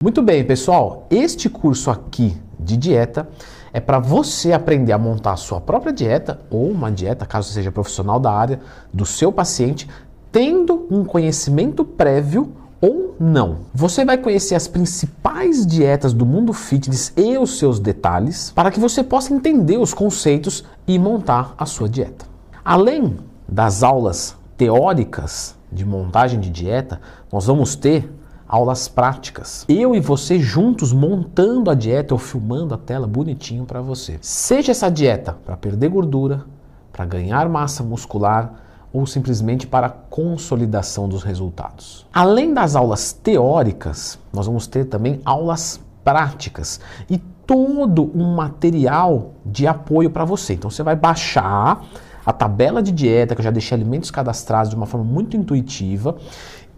Muito bem, pessoal. Este curso aqui de dieta é para você aprender a montar a sua própria dieta ou uma dieta, caso seja profissional da área, do seu paciente, tendo um conhecimento prévio ou não. Você vai conhecer as principais dietas do mundo fitness e os seus detalhes para que você possa entender os conceitos e montar a sua dieta. Além das aulas teóricas de montagem de dieta, nós vamos ter aulas práticas. Eu e você juntos montando a dieta ou filmando a tela bonitinho para você. Seja essa dieta para perder gordura, para ganhar massa muscular ou simplesmente para consolidação dos resultados. Além das aulas teóricas, nós vamos ter também aulas práticas e todo um material de apoio para você. Então você vai baixar a tabela de dieta, que eu já deixei alimentos cadastrados de uma forma muito intuitiva,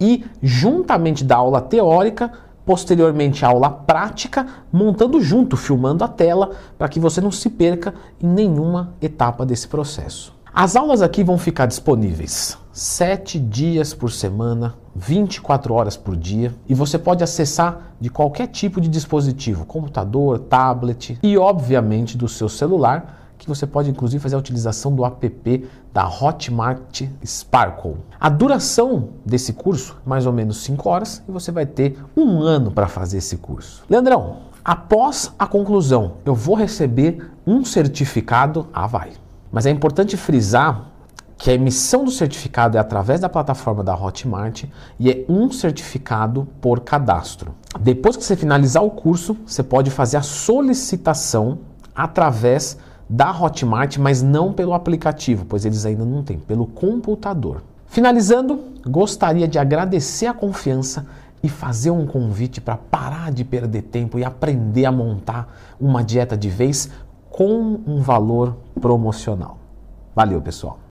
e juntamente da aula teórica, posteriormente a aula prática, montando junto, filmando a tela, para que você não se perca em nenhuma etapa desse processo. As aulas aqui vão ficar disponíveis 7 dias por semana, 24 horas por dia, e você pode acessar de qualquer tipo de dispositivo, computador, tablet e, obviamente, do seu celular que você pode inclusive fazer a utilização do app da Hotmart Sparkle. A duração desse curso, mais ou menos 5 horas, e você vai ter um ano para fazer esse curso. Leandrão, após a conclusão, eu vou receber um certificado? Ah, vai. Mas é importante frisar que a emissão do certificado é através da plataforma da Hotmart e é um certificado por cadastro. Depois que você finalizar o curso, você pode fazer a solicitação através da Hotmart, mas não pelo aplicativo, pois eles ainda não têm, pelo computador. Finalizando, gostaria de agradecer a confiança e fazer um convite para parar de perder tempo e aprender a montar uma dieta de vez com um valor promocional. Valeu, pessoal!